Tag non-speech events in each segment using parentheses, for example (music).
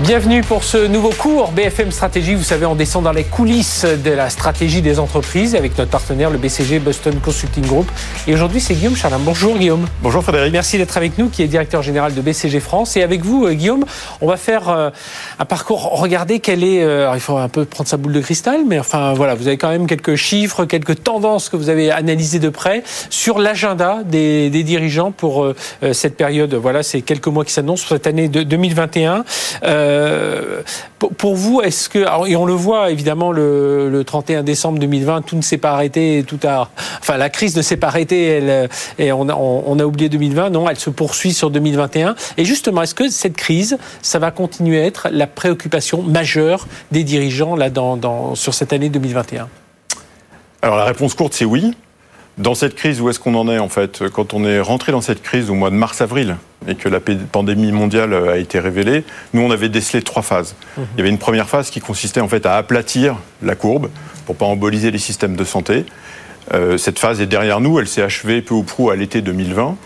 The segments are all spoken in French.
Bienvenue pour ce nouveau cours BFM Stratégie. Vous savez, on descend dans les coulisses de la stratégie des entreprises avec notre partenaire, le BCG Boston Consulting Group. Et aujourd'hui, c'est Guillaume Charlin. Bonjour Guillaume. Bonjour Frédéric. Merci d'être avec nous, qui est directeur général de BCG France. Et avec vous, euh, Guillaume, on va faire euh, un parcours. Regardez quel est. euh, il faut un peu prendre sa boule de cristal, mais enfin voilà, vous avez quand même quelques chiffres, quelques tendances que vous avez analysées de près sur l'agenda des, des dirigeants pour cette période. Voilà, c'est quelques mois qui s'annoncent pour cette année de 2021. Euh, pour, pour vous, est-ce que et on le voit évidemment le, le 31 décembre 2020, tout ne s'est pas arrêté, tout a, enfin la crise ne s'est pas arrêtée, euh, et on a, oublié 2020, non, elle se poursuit sur 2021. Et justement, est-ce que cette crise, ça va continuer à être la préoccupation majeure des dirigeants là dans sur cette année 2021 Alors la réponse courte, c'est oui. Dans cette crise, où est-ce qu'on en est en fait? Quand on est rentré dans cette crise au mois de mars-avril et que la pandémie mondiale a été révélée, nous on avait décelé trois phases. Il y avait une première phase qui consistait en fait à aplatir la courbe pour pas emboliser les systèmes de santé. Euh, cette phase est derrière nous, elle s'est achevée peu ou prou à l'été 2020.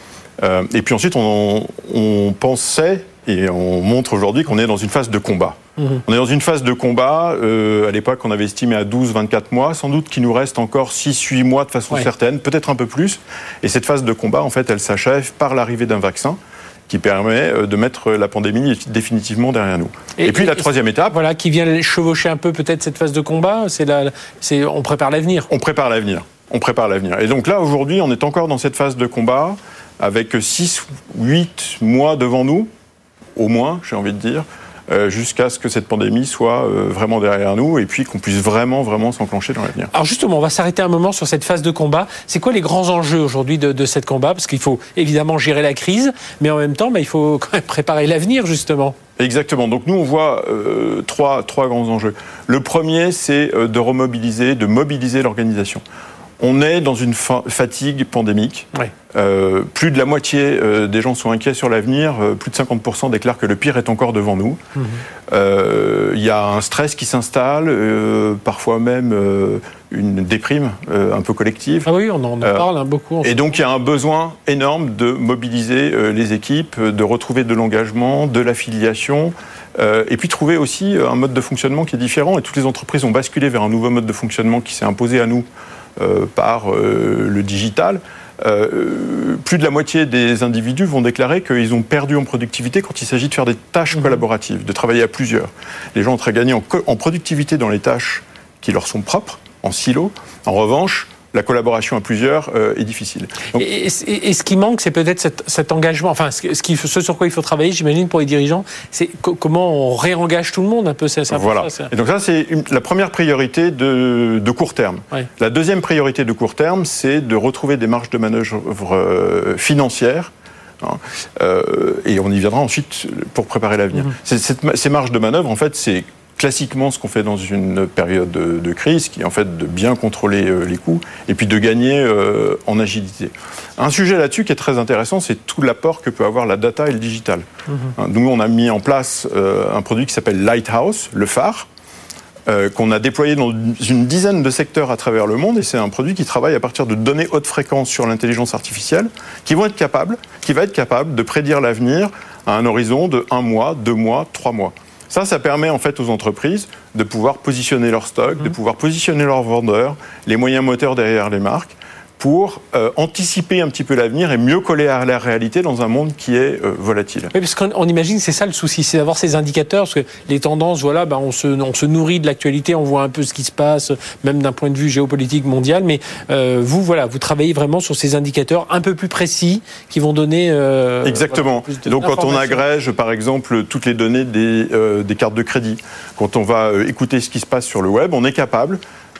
Euh, et puis ensuite, on, on pensait et on montre aujourd'hui qu'on est dans une phase de combat. On est dans une phase de combat. euh, à l'époque, on avait estimé à 12-24 mois. Sans doute qu'il nous reste encore 6-8 mois de façon Ouais. certaine, peut-être un peu plus. Et cette phase de combat, en fait, elle s'achève par l'arrivée d'un vaccin qui permet euh, de mettre la pandémie définitivement derrière nous. Et- Et, puis et- la troisième étape, Voilà, qui vient chevaucher un peu peut-être cette phase de combat. C'est on prépare l'avenir. on prépare l'avenir. On prépare l'avenir. Et donc là, aujourd'hui, on est encore dans cette phase de combat avec 6 8 mois devant nous, au moins, j'ai envie de dire, euh, jusqu'à ce que cette pandémie soit euh, vraiment derrière nous et puis qu'on puisse vraiment, vraiment s'enclencher dans l'avenir. Alors justement, on va s'arrêter un moment sur cette phase de combat. C'est quoi les grands enjeux aujourd'hui de, de cette combat? Parce qu'il faut évidemment gérer la crise, mais en même temps, bah, il faut quand même préparer l'avenir justement. Exactement. Donc nous, on voit euh, trois, trois grands enjeux. Le premier, c'est de remobiliser, de mobiliser l'organisation. On est dans une fa- fatigue pandémique. Euh, plus de la moitié euh, des gens sont inquiets sur l'avenir. Euh, plus de 50% déclarent que le pire est encore devant nous. Euh, Il y a un stress qui s'installe, parfois même une déprime un peu collective. Ah oui, on en, on en parle hein, beaucoup. en Et donc il y a un besoin énorme de mobiliser les équipes, de retrouver de l'engagement, de l'affiliation, et puis trouver aussi un mode de fonctionnement qui est différent. Et toutes les entreprises ont basculé vers un nouveau mode de fonctionnement qui s'est imposé à nous par euh, le digital. Euh, plus de la moitié des individus vont déclarer qu'ils ont perdu en productivité quand il s'agit de faire des tâches collaboratives, de travailler à plusieurs. Les gens ont très gagné en, en productivité dans les tâches qui leur sont propres, en silo. En revanche, la collaboration à plusieurs euh, est difficile. Donc, Et, et- et ce qui manque, c'est peut-être cet, cet engagement. Enfin, ce, ce qui- ce sur quoi il faut travailler, j'imagine, pour les dirigeants, c'est co- comment on réengage tout le monde un peu. C'est voilà. ça, Et donc ça, c'est la première priorité de, de court terme. Ouais. La deuxième priorité de court terme, c'est de retrouver des marges de manœuvre euh, financières. hein. Euh, et on y viendra ensuite pour préparer l'avenir. Mhm. Ma- ces marges de manœuvre, en fait, c'est classiquement ce qu'on fait dans une période de, de crise, qui est en fait de bien contrôler euh, les coûts et puis de gagner euh, en agilité. Un sujet là-dessus qui est très intéressant, c'est tout l'apport que peut avoir la data et le digital. Hein, Nous, on a mis en place euh, un produit qui s'appelle Lighthouse, le phare, qu'on a déployé dans une dizaine de secteurs à travers le monde et c'est un produit qui travaille à partir de données haute fréquence sur l'intelligence artificielle qui vont être capables, qui va être capable de prédire l'avenir à un horizon de un mois, deux mois, trois mois. Ça, ça permet en fait aux entreprises de pouvoir positionner leur stock, de pouvoir positionner leurs vendeurs, les moyens moteurs derrière les marques, pour euh, anticiper un petit peu l'avenir et mieux coller à la réalité dans un monde qui est euh, volatile. Oui, parce qu'on on imagine c'est ça le souci, c'est d'avoir ces indicateurs, parce que les tendances, voilà, ben, on, se, on se nourrit de l'actualité, on voit un peu ce qui se passe, même d'un point de vue géopolitique mondial, mais euh, vous, voilà, vous travaillez vraiment sur ces indicateurs un peu plus précis qui vont donner... Exactement. voilà, Donc quand on agrège, par exemple, toutes les données des, des cartes de crédit, quand on va écouter ce qui se passe sur le web, on est capable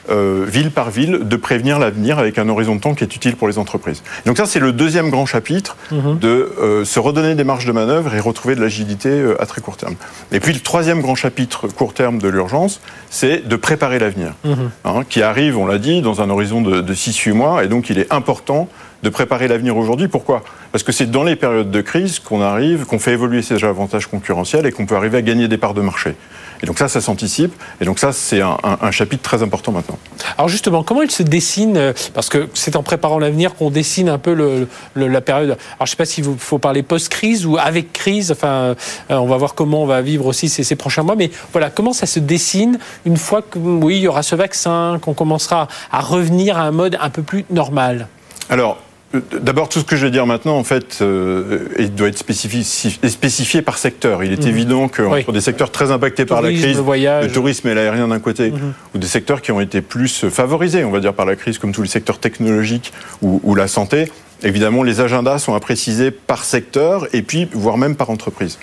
euh, ville par ville, de prévenir l'avenir avec un horizon de temps qui est utile pour les entreprises. Donc ça, c'est le deuxième grand chapitre Mhm. de euh, se redonner des marges de manœuvre et retrouver de l'agilité euh, à très court terme. Et puis le troisième grand chapitre court terme de l'urgence, c'est de préparer l'avenir, Mhm. hein, qui arrive, on l'a dit, dans un horizon de, de 6-8 mois, et donc il est important de préparer l'avenir aujourd'hui. Pourquoi? Parce que c'est dans les périodes de crise qu'on arrive, qu'on fait évoluer ces avantages concurrentiels et qu'on peut arriver à gagner des parts de marché. Et donc ça, ça s'anticipe. Et donc ça, c'est un, chapitre très important maintenant. Alors justement, comment il se dessine euh, Parce que c'est en préparant l'avenir qu'on dessine un peu le, la période. Alors je ne sais pas s'il faut parler post-crise ou avec crise. Enfin, euh, on va voir comment on va vivre aussi ces, ces, prochains mois. Mais voilà, comment ça se dessine une fois que oui, il y aura ce vaccin, qu'on commencera à revenir à un mode un peu plus normal? Alors, D'abord, tout ce que je vais dire maintenant, en fait, euh, doit être spécifié, spécifié, par secteur. Il est mhm. évident qu'entre des secteurs très impactés par la crise, le, tourisme et l'aérien d'un côté, mhm. ou des secteurs qui ont été plus favorisés, on va dire, par la crise, comme tous les secteurs technologiques ou, la santé, évidemment, les agendas sont à préciser par secteur et puis, voire même par entreprise.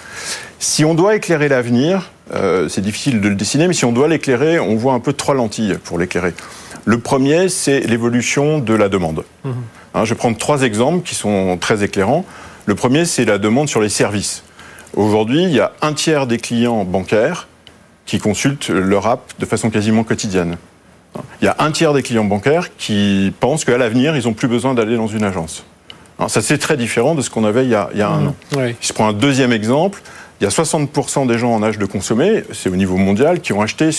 Si on doit éclairer l'avenir, euh, c'est difficile de le dessiner, mais si on doit l'éclairer, on voit un peu trois lentilles pour l'éclairer. Le premier, c'est l'évolution de la demande. Mhm. Hein, je vais prendre trois exemples qui sont très éclairants. Le premier, c'est la demande sur les services. Aujourd'hui, il y a un tiers des clients bancaires qui consultent leur app de façon quasiment quotidienne. Il y a un tiers des clients bancaires qui pensent qu'à l'avenir, ils n'ont plus besoin d'aller dans une agence. ça, c'est très différent de ce qu'on avait il y a, un mmh. an. Si je prends un deuxième exemple, il y a 60% des gens en âge de consommer, c'est au niveau mondial, qui ont acheté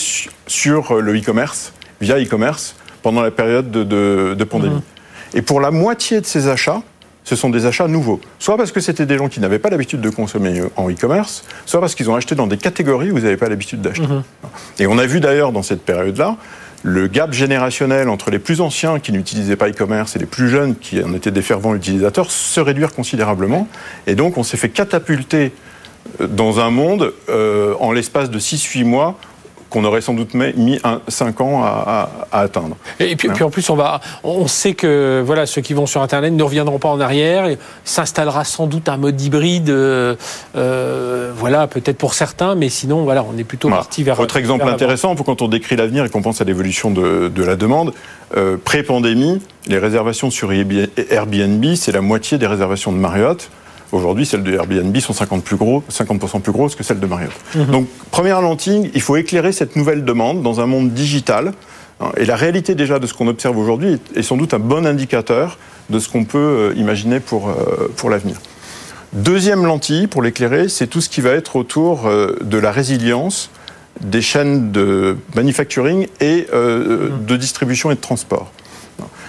sur le e-commerce, via e-commerce, pendant la période de, pandémie. Mmh. Et pour la moitié de ces achats, ce sont des achats nouveaux. Soit parce que c'était des gens qui n'avaient pas l'habitude de consommer en e-commerce, soit parce qu'ils ont acheté dans des catégories où vous n'avez pas l'habitude d'acheter. Mhm. Et on a vu d'ailleurs dans cette période-là le gap générationnel entre les plus anciens qui n'utilisaient pas e-commerce et les plus jeunes qui en étaient des fervents utilisateurs se réduire considérablement. Et donc on s'est fait catapulter dans un monde euh, en l'espace de 6-8 mois qu'on aurait sans doute mis 5 ans à, atteindre. Et puis, puis, en plus, on, va, on sait que voilà, ceux qui vont sur Internet ne reviendront pas en arrière. S'installera sans doute un mode hybride, euh, euh, voilà, peut-être pour certains, mais sinon, voilà, on est plutôt parti vers. Autre exemple intéressant, quand on décrit l'avenir et qu'on pense à l'évolution de, la demande, euh, pré-pandémie, les réservations sur Airbnb, c'est la moitié des réservations de Marriott. Aujourd'hui, celles de Airbnb sont 50%, plus gros, 50 plus grosses que celles de Marriott. Mhm. Donc, première lentille, il faut éclairer cette nouvelle demande dans un monde digital. Et la réalité déjà de ce qu'on observe aujourd'hui est sans doute un bon indicateur de ce qu'on peut euh, imaginer pour, euh, pour l'avenir. Deuxième lentille, pour l'éclairer, c'est tout ce qui va être autour euh, de la résilience des chaînes de manufacturing et mhm. de distribution et de transport.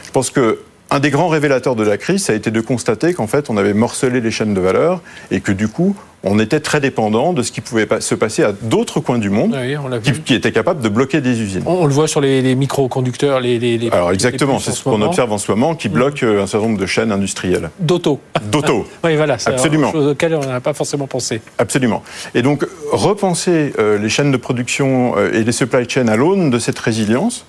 Je pense que un des grands révélateurs de la crise, ça a été de constater qu'en fait, on avait morcelé les chaînes de valeur et que du coup, on était très dépendant de ce qui pouvait se passer à d'autres coins du monde qui, étaient capables de bloquer des usines. On, le voit sur les, microconducteurs, les, les, Alors exactement, c'est ce qu'on observe en ce moment qui mm. bloque euh, un certain nombre de chaînes industrielles. D'auto. D'auto. (laughs) oui, voilà, c'est Absolument. chose auquel on n'a pas forcément pensé. Absolument. Et donc, repenser euh, les chaînes de production euh, et les supply chains à l'aune de cette résilience,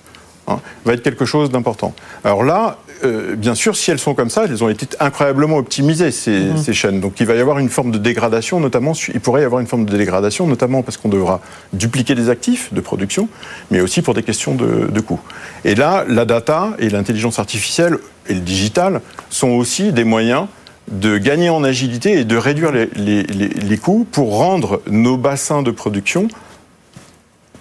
Hein, va être quelque chose d'important. Alors là, euh, bien sûr, si elles sont comme ça, elles ont été incroyablement optimisées, mhm. ces, chaînes. Donc il va y avoir une forme de dégradation, notamment, il pourrait y avoir une forme de dégradation, notamment parce qu'on devra dupliquer des actifs de production, mais aussi pour des questions de, de coûts. Et là, la data et l'intelligence artificielle et le digital sont aussi des moyens de gagner en agilité et de réduire les, les, les coûts pour rendre nos bassins de production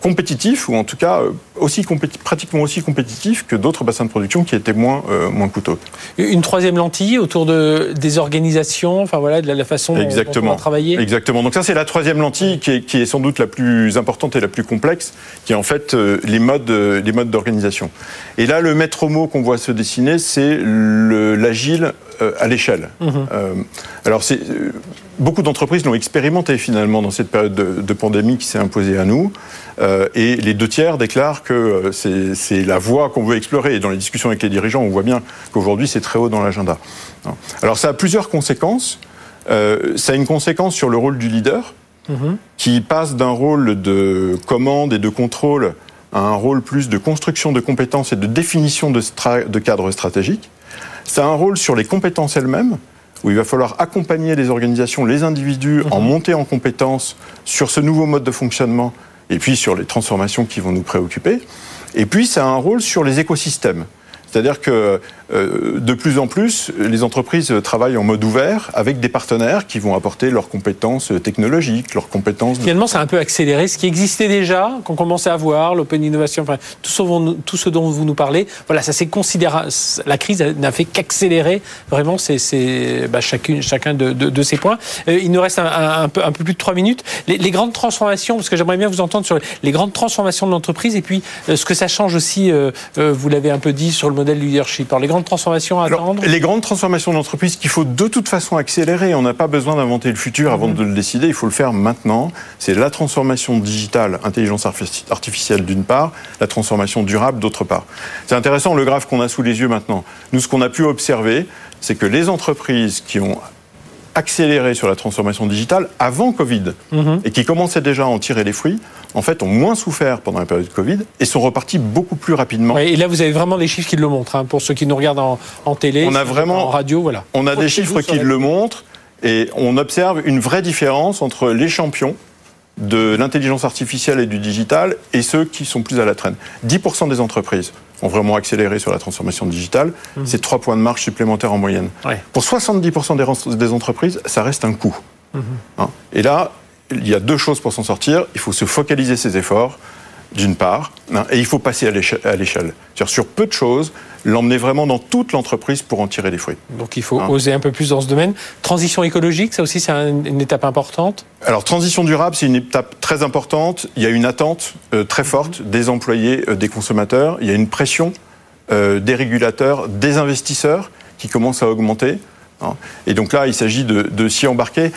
compétitif, ou en tout cas euh, aussi pratiquement aussi compétitif que d'autres bassins de production qui étaient moins, euh, moins coûteux. Une troisième lentille autour de, des organisations, enfin voilà, de la, façon Exactement. dont on va travailler Exactement. Donc ça, c'est la troisième lentille qui est, qui est, sans doute la plus importante et la plus complexe, qui est en fait euh, les modes, les modes d'organisation. Et là, le maître mot qu'on voit se dessiner, c'est l'agile à l'échelle. Mhm. alors, c'est beaucoup d'entreprises l'ont expérimenté finalement dans cette période de, pandémie qui s'est imposée à nous. Euh, et les deux tiers déclarent que euh, c'est la voie qu'on veut explorer. Et dans les discussions avec les dirigeants, on voit bien qu'aujourd'hui, c'est très haut dans l'agenda. Alors ça a plusieurs conséquences. Euh, ça a une conséquence sur le rôle du leader, mm-hmm. qui passe d'un rôle de commande et de contrôle à un rôle plus de construction de compétences et de définition de, de cadres stratégiques. Ça a un rôle sur les compétences elles-mêmes où il va falloir accompagner les organisations, les individus en mhm. montée en compétences sur ce nouveau mode de fonctionnement et puis sur les transformations qui vont nous préoccuper. Et puis, ça a un rôle sur les écosystèmes. C'est-à-dire que de plus en plus, les entreprises travaillent en mode ouvert avec des partenaires qui vont apporter leurs compétences technologiques, leurs compétences. Finalement, ça a un peu accéléré ce qui existait déjà, qu'on commençait à voir, l'open innovation, enfin, tout, ce, dont vous nous parlez. Voilà, ça s'est considérable. La crise n'a fait qu'accélérer vraiment c'est bah, chacun de, ces points. Euh, il nous reste un, peu, plus de trois minutes. Les, les grandes transformations, parce que j'aimerais bien vous entendre sur les grandes transformations de l'entreprise et puis euh, ce que ça change aussi, vous l'avez un peu dit, sur le modèle leadership. Alors, les grandes transformations à attendre Les grandes transformations d'entreprise qu'il faut de toute façon accélérer. On n'a pas besoin d'inventer le futur avant mhm. de le décider. Il faut le faire maintenant. C'est la transformation digitale, intelligence artificielle d'une part, la transformation durable d'autre part. C'est intéressant le graphe qu'on a sous les yeux maintenant. Nous, ce qu'on a pu observer, c'est que les entreprises qui ont accéléré sur la transformation digitale avant Covid mhm. et qui commençaient déjà à en tirer les fruits, en fait, ont moins souffert pendant la période Covid et sont repartis beaucoup plus rapidement. et là, vous avez vraiment les chiffres qui le montrent, hein, pour ceux qui nous regardent en, télé, on a vraiment, en radio, voilà. On a des chiffres qui le montrent et on observe une vraie différence entre les champions de l'intelligence artificielle et du digital et ceux qui sont plus à la traîne. 10% des entreprises ont vraiment accéléré sur la transformation digitale. Mhm. C'est 3 points de marge supplémentaires en moyenne. Pour 70% des, entreprises, ça reste un coût. Mhm. Hein. et là, il y a deux choses pour s'en sortir. Il faut se focaliser ses efforts, d'une part, hein, et il faut passer à l'échelle. Sur peu de choses, l'emmener vraiment dans toute l'entreprise pour en tirer des fruits. Donc il faut hein. oser un peu plus dans ce domaine. Transition écologique, ça aussi c'est une étape importante? Alors transition durable, c'est une étape très importante. Il y a une attente euh, très forte des employés, euh, des consommateurs. Il y a une pression euh, des régulateurs, des investisseurs qui commence à augmenter. Hein. Et donc là, il s'agit de, de s'y embarquer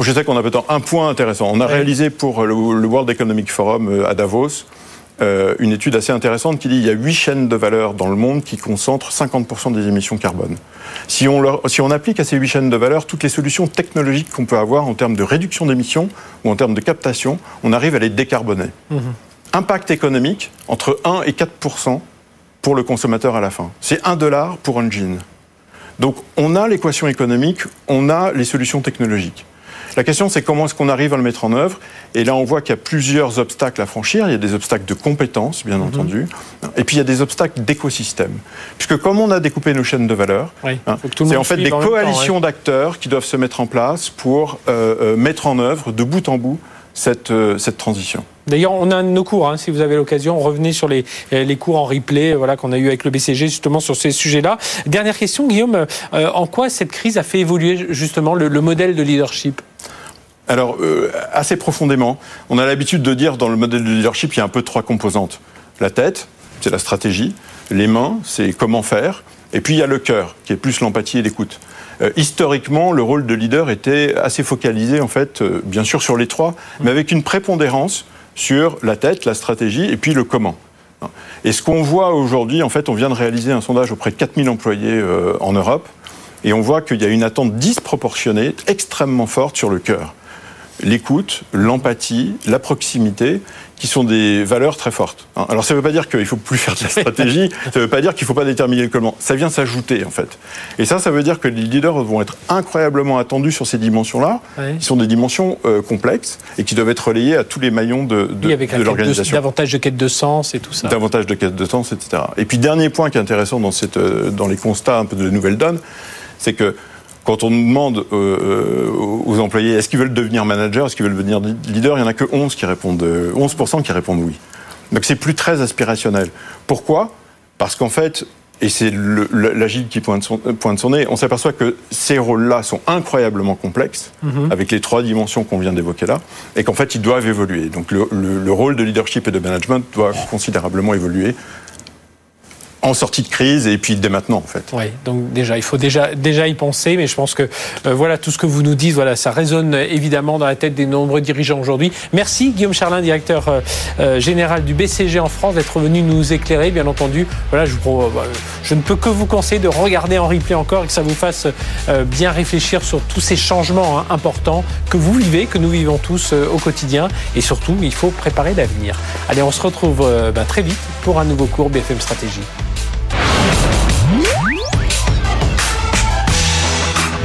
je sais qu'on a peut-être un point intéressant. On a réalisé pour le, World Economic Forum euh, à Davos euh, une étude assez intéressante qui dit qu'il y a huit chaînes de valeur dans le monde qui concentrent 50% des émissions carbone. Si on, si on applique à ces huit chaînes de valeur toutes les solutions technologiques qu'on peut avoir en termes de réduction d'émissions ou en termes de captation, on arrive à les décarboner. Mhm. Impact économique entre 1 et 4% pour le consommateur à la fin. C'est 1 dollar pour un jean. Donc on a l'équation économique, on a les solutions technologiques. La question, c'est comment est-ce qu'on arrive à le mettre en œuvre? Et là, on voit qu'il y a plusieurs obstacles à franchir. Il y a des obstacles de compétences, bien mhm. entendu. Et puis, il y a des obstacles d'écosystème. Puisque comme on a découpé nos chaînes de valeur, hein, c'est en fait des coalitions d'acteurs qui doivent se mettre en place pour euh, euh, mettre en œuvre, de bout en bout, cette, euh, cette transition. D'ailleurs, on a nos cours, hein, si vous avez l'occasion, revenez sur les, les cours en replay voilà, qu'on a eu avec le BCG justement sur ces sujets-là. Dernière question, Guillaume, euh, en quoi cette crise a fait évoluer justement le, modèle de leadership? Alors, euh, assez profondément. On a l'habitude de dire dans le modèle de leadership, il y a un peu trois composantes. La tête, c'est la stratégie. Les mains, c'est comment faire. Et puis il y a le cœur, qui est plus l'empathie et l'écoute. Euh, historiquement, le rôle de leader était assez focalisé, en fait, euh, bien sûr sur les trois, mais avec une prépondérance sur la tête, la stratégie et puis le comment. Et ce qu'on voit aujourd'hui, en fait, on vient de réaliser un sondage auprès de 4000 employés euh, en Europe, et on voit qu'il y a une attente disproportionnée, extrêmement forte sur le cœur l'écoute, l'empathie, la proximité, qui sont des valeurs très fortes. Hein. Alors ça ne veut pas dire qu'il ne faut plus faire de la stratégie, ça ne veut pas dire qu'il ne faut pas déterminer le comment. Ça vient s'ajouter en fait. Et ça, ça veut dire que les leaders vont être incroyablement attendus sur ces dimensions-là, qui sont des dimensions euh, complexes et qui doivent être relayées à tous les maillons de, de, de l'organisation. Davantage de quête de sens et tout ça. Davantage de quête de sens, etc. Et puis dernier point qui est intéressant dans, cette, euh, dans les constats un peu de nouvelle donne, c'est que quand on demande euh, euh, aux employés est-ce qu'ils veulent devenir manager, est-ce qu'ils veulent devenir leader, il n'y en a que 11 qui répondent, 11% euh, qui répondent oui. Donc c'est plus très aspirationnel. Pourquoi? Parce qu'en fait, et c'est l'agile qui pointe son, pointe son, nez, on s'aperçoit que ces rôles-là sont incroyablement complexes, mhm. avec les trois dimensions qu'on vient d'évoquer là, et qu'en fait, ils doivent évoluer. Donc le, le, rôle de leadership et de management doit considérablement évoluer en sortie de crise et puis dès maintenant en fait. Oui, donc déjà il faut déjà déjà y penser, mais je pense que euh, voilà tout ce que vous nous dites, voilà ça résonne évidemment dans la tête des nombreux dirigeants aujourd'hui. Merci Guillaume Charlin, directeur euh, euh, général du BCG en France, d'être venu nous éclairer. Bien entendu, voilà je, je ne peux que vous conseiller de regarder en replay encore et que ça vous fasse bien réfléchir sur tous ces changements hein, importants que vous vivez, que nous vivons tous au quotidien, et surtout il faut préparer l'avenir. Allez, on se retrouve bah, très vite pour un nouveau cours BFM Stratégie.